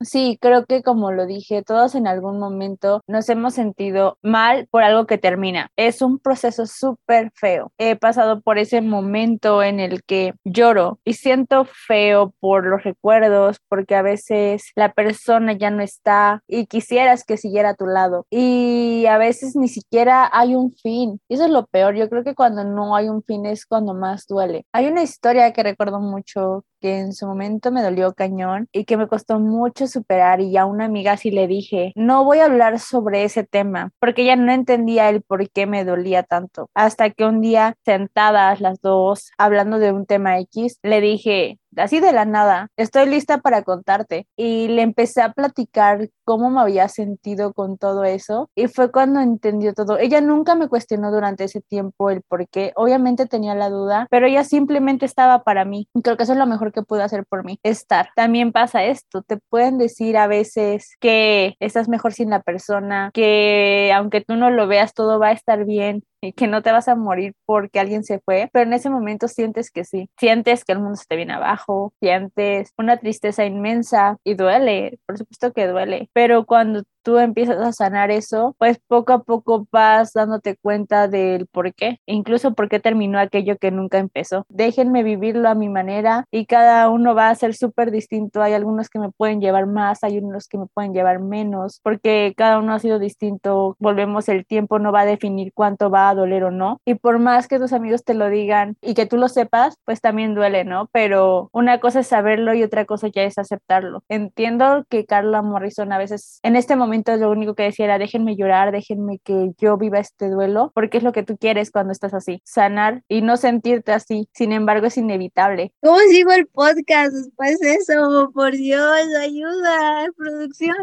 Sí, creo que como lo dije, todos en algún momento nos hemos sentido mal por algo que termina. Es un proceso súper feo. He pasado por ese momento en el que lloro y siento feo por los recuerdos, porque a veces la persona ya no está y quisieras que siguiera a tu lado. Y a veces ni siquiera hay un fin. Y eso es lo peor. Yo creo que cuando no hay un fin es cuando más duele hay una historia que recuerdo mucho que en su momento me dolió cañón y que me costó mucho superar y a una amiga sí le dije, no voy a hablar sobre ese tema porque ella no entendía el por qué me dolía tanto. Hasta que un día sentadas las dos hablando de un tema X, le dije, así de la nada, estoy lista para contarte. Y le empecé a platicar cómo me había sentido con todo eso y fue cuando entendió todo. Ella nunca me cuestionó durante ese tiempo el por qué. Obviamente tenía la duda, pero ella simplemente estaba para mí. Creo que eso es lo mejor que pudo hacer por mí, estar. También pasa esto, te pueden decir a veces que estás mejor sin la persona, que aunque tú no lo veas, todo va a estar bien, que no te vas a morir porque alguien se fue, pero en ese momento sientes que sí, sientes que el mundo se te viene abajo, sientes una tristeza inmensa y duele, por supuesto que duele, pero cuando tú empiezas a sanar eso, pues poco a poco vas dándote cuenta del por qué, incluso por qué terminó aquello que nunca empezó. Déjenme vivirlo a mi manera y cada uno va a ser súper distinto. Hay algunos que me pueden llevar más, hay unos que me pueden llevar menos, porque cada uno ha sido distinto. Volvemos, el tiempo no va a definir cuánto va a doler o no. Y por más que tus amigos te lo digan y que tú lo sepas, pues también duele, ¿no? Pero una cosa es saberlo y otra cosa ya es aceptarlo. Entiendo que Carla Morrison a veces en este momento momento lo único que decía era déjenme llorar, déjenme que yo viva este duelo, porque es lo que tú quieres cuando estás así, sanar y no sentirte así. Sin embargo, es inevitable. ¿Cómo sigo el podcast después de eso? Por Dios, ayuda, producción.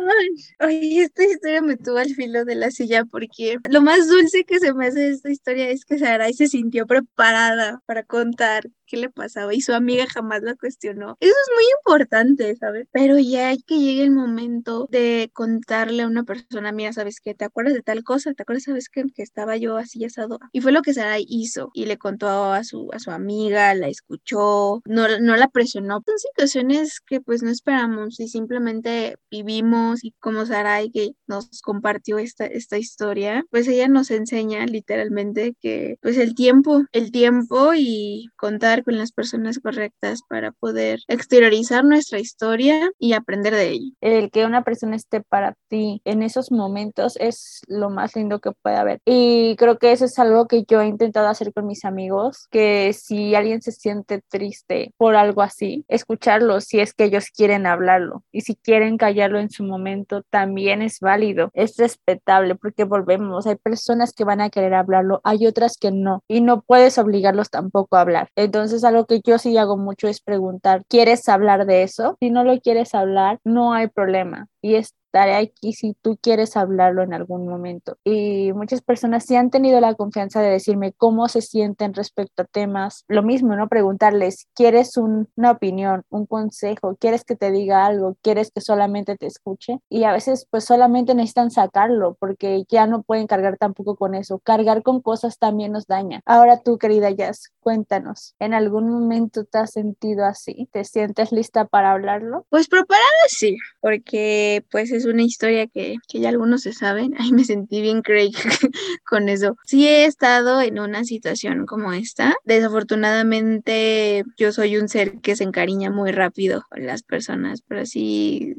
Oye, esta historia me tuvo al filo de la silla porque lo más dulce que se me hace de esta historia es que Sarai se sintió preparada para contar qué le pasaba y su amiga jamás la cuestionó. Eso es muy importante, ¿sabes? Pero ya hay que llegue el momento de contarle a una persona, mira, ¿sabes qué? ¿Te acuerdas de tal cosa? ¿Te acuerdas, sabes qué? Que estaba yo así asado. Y fue lo que Sara hizo y le contó a su, a su amiga, la escuchó, no, no la presionó. Son situaciones que pues no esperamos y simplemente vivimos y como Sarai que nos compartió esta, esta historia, pues ella nos enseña literalmente que pues el tiempo, el tiempo y contar con las personas correctas para poder exteriorizar nuestra historia y aprender de ella. El que una persona esté para ti en esos momentos es lo más lindo que puede haber. Y creo que eso es algo que yo he intentado hacer con mis amigos, que si alguien se siente triste por algo así, escucharlo si es que ellos quieren hablarlo. Y si quieren callarlo en su momento, también es válido, es respetable, porque volvemos, hay personas que van a querer hablarlo, hay otras que no, y no puedes obligarlos tampoco a hablar. Entonces, entonces, algo que yo sí hago mucho es preguntar, ¿quieres hablar de eso? Si no lo quieres hablar, no hay problema. Y es estaré aquí si tú quieres hablarlo en algún momento. Y muchas personas sí han tenido la confianza de decirme cómo se sienten respecto a temas. Lo mismo, ¿no? Preguntarles, ¿quieres una opinión, un consejo? ¿Quieres que te diga algo? ¿Quieres que solamente te escuche? Y a veces pues solamente necesitan sacarlo porque ya no pueden cargar tampoco con eso. Cargar con cosas también nos daña. Ahora tú, querida Jazz, cuéntanos, ¿en algún momento te has sentido así? ¿Te sientes lista para hablarlo? Pues preparada sí, porque pues es una historia que, que ya algunos se saben. Ay, me sentí bien Craig con eso. Sí he estado en una situación como esta. Desafortunadamente yo soy un ser que se encariña muy rápido con las personas, pero sí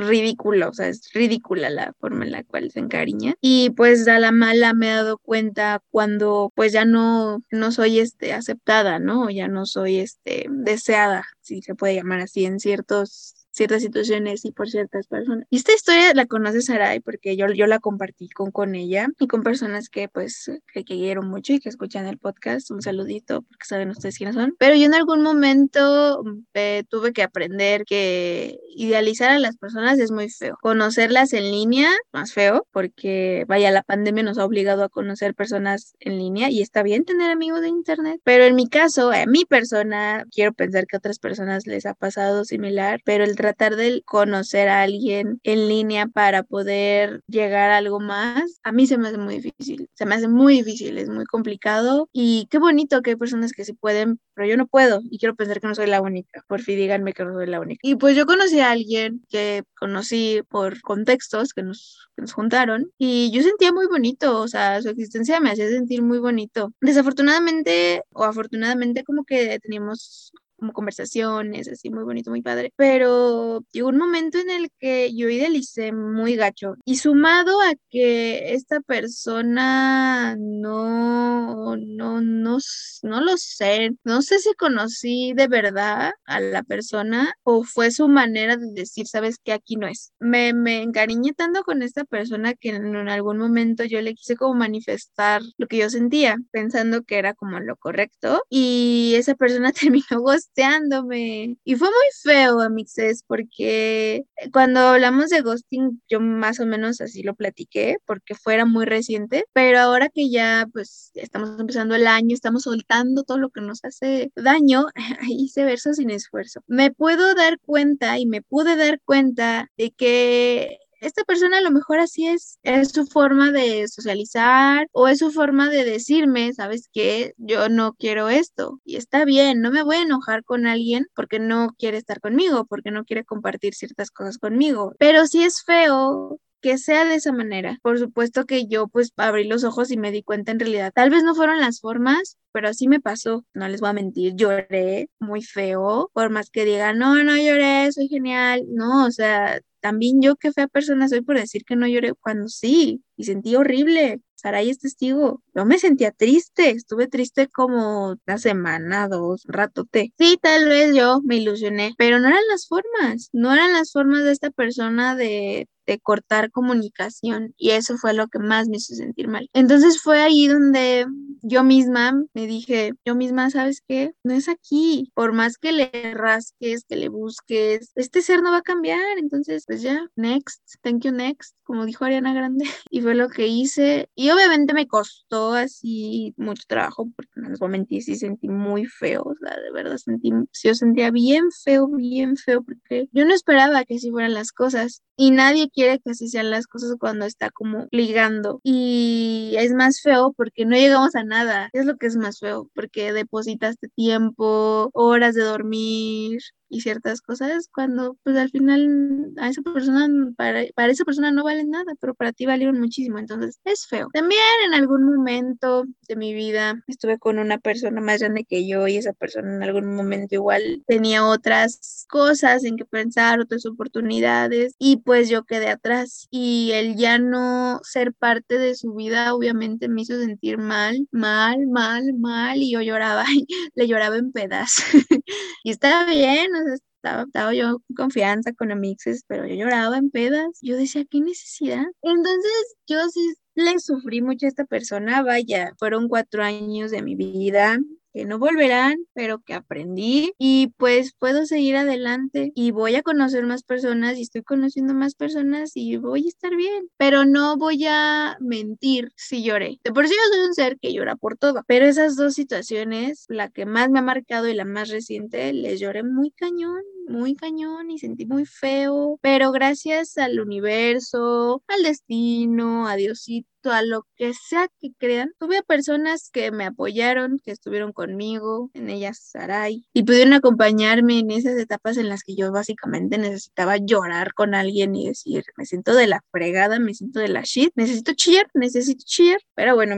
ridículo, o sea, es ridícula la forma en la cual se encariña. Y pues a la mala me he dado cuenta cuando pues ya no, no soy este, aceptada, ¿no? Ya no soy este, deseada, si se puede llamar así, en ciertos ciertas situaciones y por ciertas personas. Y esta historia la conoce Sarai porque yo, yo la compartí con, con ella y con personas que pues que, quiero mucho y que escuchan el podcast. Un saludito porque saben ustedes quiénes son. Pero yo en algún momento eh, tuve que aprender que idealizar a las personas es muy feo. Conocerlas en línea, más feo, porque vaya, la pandemia nos ha obligado a conocer personas en línea y está bien tener amigos de internet. Pero en mi caso, a mi persona, quiero pensar que a otras personas les ha pasado similar, pero el tratar de conocer a alguien en línea para poder llegar a algo más, a mí se me hace muy difícil. Se me hace muy difícil, es muy complicado y qué bonito que hay personas que sí pueden, pero yo no puedo y quiero pensar que no soy la única. Por fin díganme que no soy la única. Y pues yo conocí a alguien que conocí por contextos que nos, que nos juntaron y yo sentía muy bonito, o sea, su existencia me hacía sentir muy bonito. Desafortunadamente o afortunadamente como que teníamos como conversaciones, así muy bonito, muy padre. Pero llegó un momento en el que yo idealicé muy gacho. Y sumado a que esta persona no, no, no, no lo sé, no sé si conocí de verdad a la persona o fue su manera de decir, sabes que aquí no es. Me, me encariñé tanto con esta persona que en, en algún momento yo le quise como manifestar lo que yo sentía, pensando que era como lo correcto. Y esa persona terminó ghosteándome. Y fue muy feo, amixes, porque cuando hablamos de ghosting, yo más o menos así lo platiqué, porque fuera muy reciente, pero ahora que ya pues estamos empezando el año, estamos soltando todo lo que nos hace daño, hice verso sin esfuerzo. Me puedo dar cuenta y me pude dar cuenta de que esta persona a lo mejor así es, es su forma de socializar o es su forma de decirme, ¿sabes qué? Yo no quiero esto y está bien, no me voy a enojar con alguien porque no quiere estar conmigo, porque no quiere compartir ciertas cosas conmigo, pero si es feo que sea de esa manera. Por supuesto que yo pues abrí los ojos y me di cuenta en realidad. Tal vez no fueron las formas, pero así me pasó. No les voy a mentir, lloré muy feo, por más que digan, no, no lloré, soy genial. No, o sea, también yo qué fea persona soy por decir que no lloré cuando sí, y sentí horrible. Saray es testigo. Yo me sentía triste, estuve triste como una semana, dos, ratote. Sí, tal vez yo me ilusioné, pero no eran las formas, no eran las formas de esta persona de de cortar comunicación y eso fue lo que más me hizo sentir mal. Entonces fue ahí donde yo misma me dije, yo misma, ¿sabes qué? No es aquí. Por más que le rasques, que le busques, este ser no va a cambiar. Entonces, pues ya, next, thank you next, como dijo Ariana Grande. Y fue lo que hice. Y obviamente me costó así mucho trabajo porque en los momentos sí sentí muy feo, o sea, de verdad sentí, yo sentía bien feo, bien feo porque yo no esperaba que así fueran las cosas y nadie quiere que así sean las cosas cuando está como ligando. Y es más feo porque no llegamos a nada. Es lo que es más feo, porque depositaste tiempo, horas de dormir, y ciertas cosas cuando pues al final a esa persona, para, para esa persona no valen nada, pero para ti valieron muchísimo, entonces es feo. También en algún momento de mi vida estuve con una persona más grande que yo y esa persona en algún momento igual tenía otras cosas en que pensar, otras oportunidades y pues yo quedé atrás y el ya no ser parte de su vida obviamente me hizo sentir mal, mal, mal, mal y yo lloraba, le lloraba en pedazos. y estaba bien, estaba, estaba yo en confianza con amixes, pero yo lloraba en pedas. Yo decía, ¿qué necesidad? Entonces, yo sí le sufrí mucho a esta persona, vaya, fueron cuatro años de mi vida, que no volverán, pero que aprendí y pues puedo seguir adelante y voy a conocer más personas y estoy conociendo más personas y voy a estar bien, pero no voy a mentir si lloré. De por sí yo soy un ser que llora por todo, pero esas dos situaciones, la que más me ha marcado y la más reciente, les lloré muy cañón, muy cañón y sentí muy feo, pero gracias al universo, al destino, a Diosito, a lo que sea que crean, tuve personas que me apoyaron, que estuvieron conmigo, en ellas Sarai, y pudieron acompañarme en esas etapas en las que yo básicamente necesitaba llorar con alguien y decir, me siento de la fregada, me siento de la shit, necesito chillar, necesito chillar, pero bueno,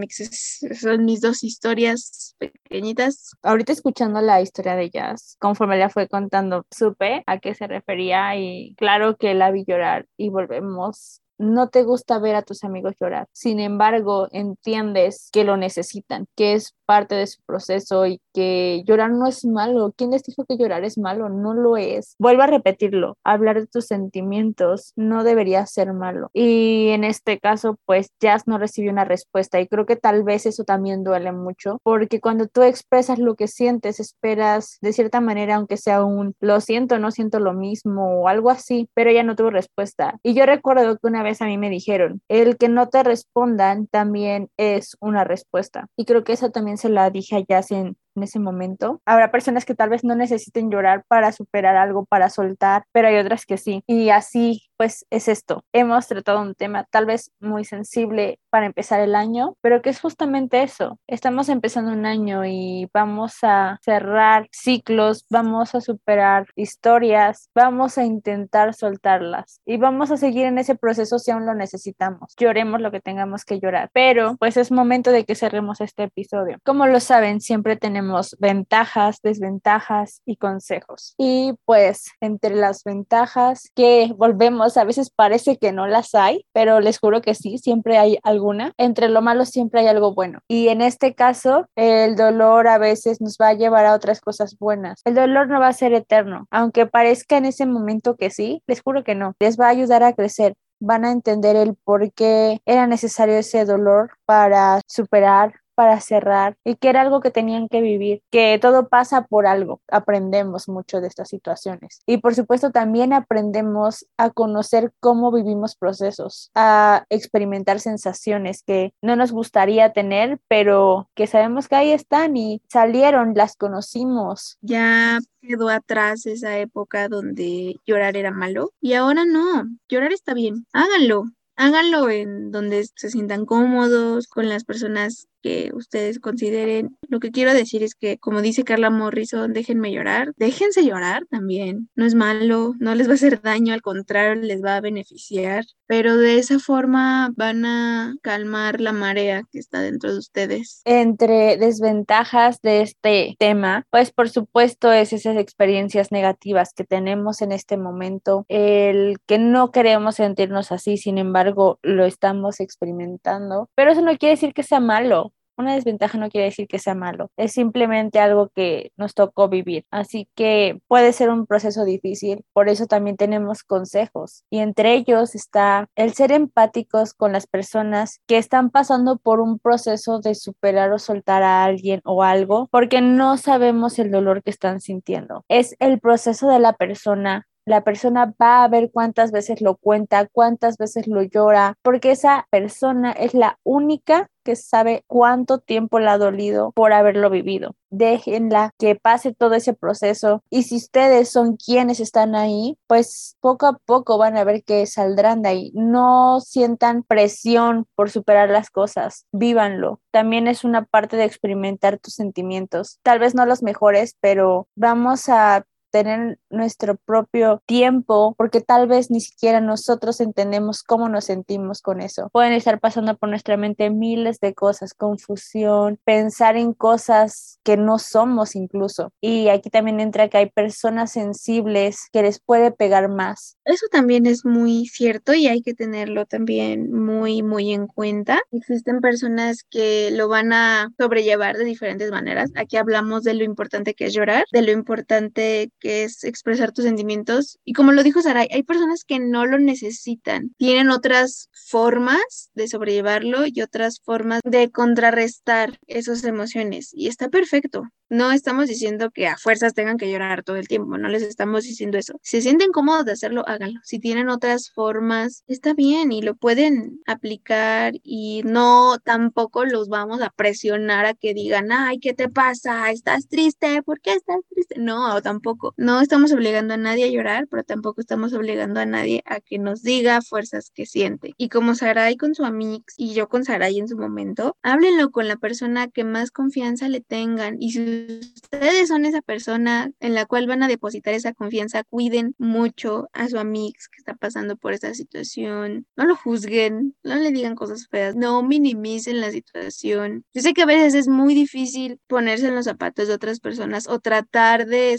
son mis dos historias pequeñitas. Ahorita escuchando la historia de ellas, conforme la fue contando, supe a qué se refería y claro que la vi llorar y volvemos no te gusta ver a tus amigos llorar. Sin embargo, entiendes que lo necesitan, que es parte de su proceso y que llorar no es malo. ¿Quién les dijo que llorar es malo? No lo es. Vuelvo a repetirlo, hablar de tus sentimientos no debería ser malo. Y en este caso, pues Jazz no recibió una respuesta y creo que tal vez eso también duele mucho porque cuando tú expresas lo que sientes, esperas de cierta manera, aunque sea un lo siento, no siento lo mismo o algo así, pero ella no tuvo respuesta. Y yo recuerdo que una vez a mí me dijeron, el que no te respondan también es una respuesta. Y creo que eso también se la dije a Jazz en, en ese momento. Habrá personas que tal vez no necesiten llorar para superar algo, para soltar, pero hay otras que sí. Y así pues es esto. Hemos tratado un tema tal vez muy sensible para empezar el año, pero que es justamente eso. Estamos empezando un año y vamos a cerrar ciclos, vamos a superar historias, vamos a intentar soltarlas y vamos a seguir en ese proceso si aún lo necesitamos. Lloremos lo que tengamos que llorar, pero pues es momento de que cerremos este episodio. Como lo saben, siempre tenemos ventajas, desventajas y consejos. Y pues entre las ventajas que volvemos a veces parece que no las hay, pero les juro que sí, siempre hay alguna. Entre lo malo siempre hay algo bueno. Y en este caso, el dolor a veces nos va a llevar a otras cosas buenas. El dolor no va a ser eterno, aunque parezca en ese momento que sí, les juro que no. Les va a ayudar a crecer van a entender el por qué era necesario ese dolor para superar para cerrar y que era algo que tenían que vivir, que todo pasa por algo. Aprendemos mucho de estas situaciones. Y por supuesto también aprendemos a conocer cómo vivimos procesos, a experimentar sensaciones que no nos gustaría tener, pero que sabemos que ahí están y salieron, las conocimos. Ya quedó atrás esa época donde llorar era malo y ahora no, llorar está bien, háganlo, háganlo en donde se sientan cómodos, con las personas que ustedes consideren. Lo que quiero decir es que, como dice Carla Morrison, déjenme llorar, déjense llorar también. No es malo, no les va a hacer daño, al contrario, les va a beneficiar, pero de esa forma van a calmar la marea que está dentro de ustedes. Entre desventajas de este tema, pues por supuesto es esas experiencias negativas que tenemos en este momento, el que no queremos sentirnos así, sin embargo lo estamos experimentando, pero eso no quiere decir que sea malo. Una desventaja no quiere decir que sea malo, es simplemente algo que nos tocó vivir. Así que puede ser un proceso difícil, por eso también tenemos consejos y entre ellos está el ser empáticos con las personas que están pasando por un proceso de superar o soltar a alguien o algo, porque no sabemos el dolor que están sintiendo. Es el proceso de la persona la persona va a ver cuántas veces lo cuenta, cuántas veces lo llora, porque esa persona es la única que sabe cuánto tiempo le ha dolido por haberlo vivido. Déjenla que pase todo ese proceso y si ustedes son quienes están ahí, pues poco a poco van a ver que saldrán de ahí. No sientan presión por superar las cosas, vívanlo. También es una parte de experimentar tus sentimientos. Tal vez no los mejores, pero vamos a tener nuestro propio tiempo, porque tal vez ni siquiera nosotros entendemos cómo nos sentimos con eso. Pueden estar pasando por nuestra mente miles de cosas, confusión, pensar en cosas que no somos incluso. Y aquí también entra que hay personas sensibles que les puede pegar más. Eso también es muy cierto y hay que tenerlo también muy, muy en cuenta. Existen personas que lo van a sobrellevar de diferentes maneras. Aquí hablamos de lo importante que es llorar, de lo importante que es expresar tus sentimientos. Y como lo dijo Saray, hay personas que no lo necesitan. Tienen otras formas de sobrellevarlo y otras formas de contrarrestar esas emociones. Y está perfecto. No estamos diciendo que a fuerzas tengan que llorar todo el tiempo, no les estamos diciendo eso. Si se sienten cómodos de hacerlo, háganlo. Si tienen otras formas, está bien y lo pueden aplicar y no tampoco los vamos a presionar a que digan, ay, ¿qué te pasa? ¿Estás triste? ¿Por qué estás triste? No, tampoco. No estamos obligando a nadie a llorar, pero tampoco estamos obligando a nadie a que nos diga fuerzas que siente. Y como Sarai con su amix y yo con Sarai en su momento, háblenlo con la persona que más confianza le tengan y si ustedes son esa persona en la cual van a depositar esa confianza, cuiden mucho a su amix que está pasando por esta situación. No lo juzguen, no le digan cosas feas, no minimicen la situación. Yo sé que a veces es muy difícil ponerse en los zapatos de otras personas o tratar de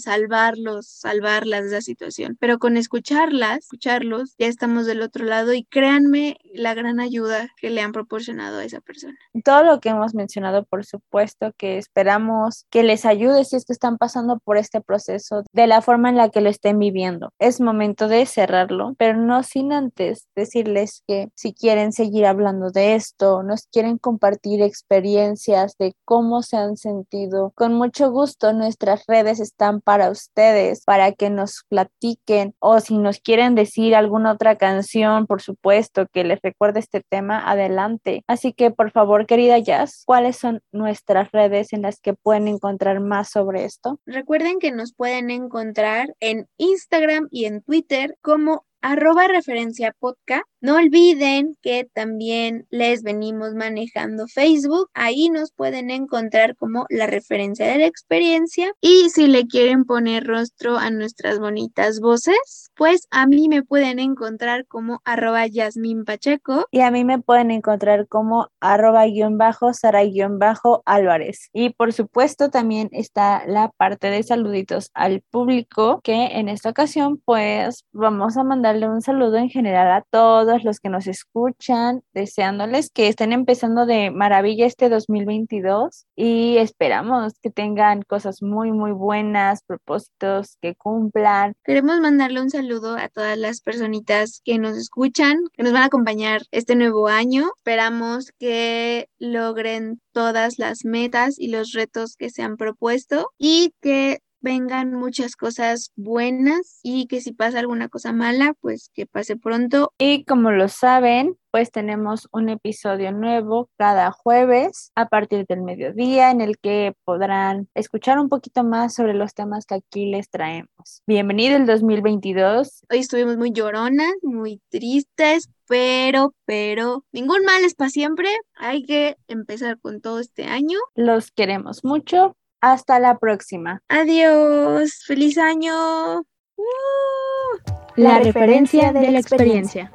salvarlos, salvarlas de esa situación, pero con escucharlas, escucharlos, ya estamos del otro lado y créanme la gran ayuda que le han proporcionado a esa persona. Todo lo que hemos mencionado, por supuesto, que esperamos que les ayude si es que están pasando por este proceso de la forma en la que lo estén viviendo. Es momento de cerrarlo, pero no sin antes decirles que si quieren seguir hablando de esto, nos quieren compartir experiencias de cómo se han sentido, con mucho gusto nuestras redes están para ustedes, para que nos platiquen o si nos quieren decir alguna otra canción, por supuesto, que les recuerde este tema, adelante. Así que por favor, querida Jazz, ¿cuáles son nuestras redes en las que pueden encontrar más sobre esto? Recuerden que nos pueden encontrar en Instagram y en Twitter como arroba referencia podcast. No olviden que también les venimos manejando Facebook. Ahí nos pueden encontrar como la referencia de la experiencia. Y si le quieren poner rostro a nuestras bonitas voces, pues a mí me pueden encontrar como arroba Yasmin Pacheco. Y a mí me pueden encontrar como arroba guion bajo Sara guion bajo Álvarez. Y por supuesto también está la parte de saluditos al público que en esta ocasión pues vamos a mandar un saludo en general a todos los que nos escuchan, deseándoles que estén empezando de maravilla este 2022 y esperamos que tengan cosas muy, muy buenas, propósitos que cumplan. Queremos mandarle un saludo a todas las personitas que nos escuchan, que nos van a acompañar este nuevo año. Esperamos que logren todas las metas y los retos que se han propuesto y que vengan muchas cosas buenas y que si pasa alguna cosa mala, pues que pase pronto. Y como lo saben, pues tenemos un episodio nuevo cada jueves a partir del mediodía en el que podrán escuchar un poquito más sobre los temas que aquí les traemos. Bienvenido el 2022. Hoy estuvimos muy lloronas, muy tristes, pero, pero, ningún mal es para siempre. Hay que empezar con todo este año. Los queremos mucho. Hasta la próxima. Adiós. Feliz año. La, referencia, de, la experiencia.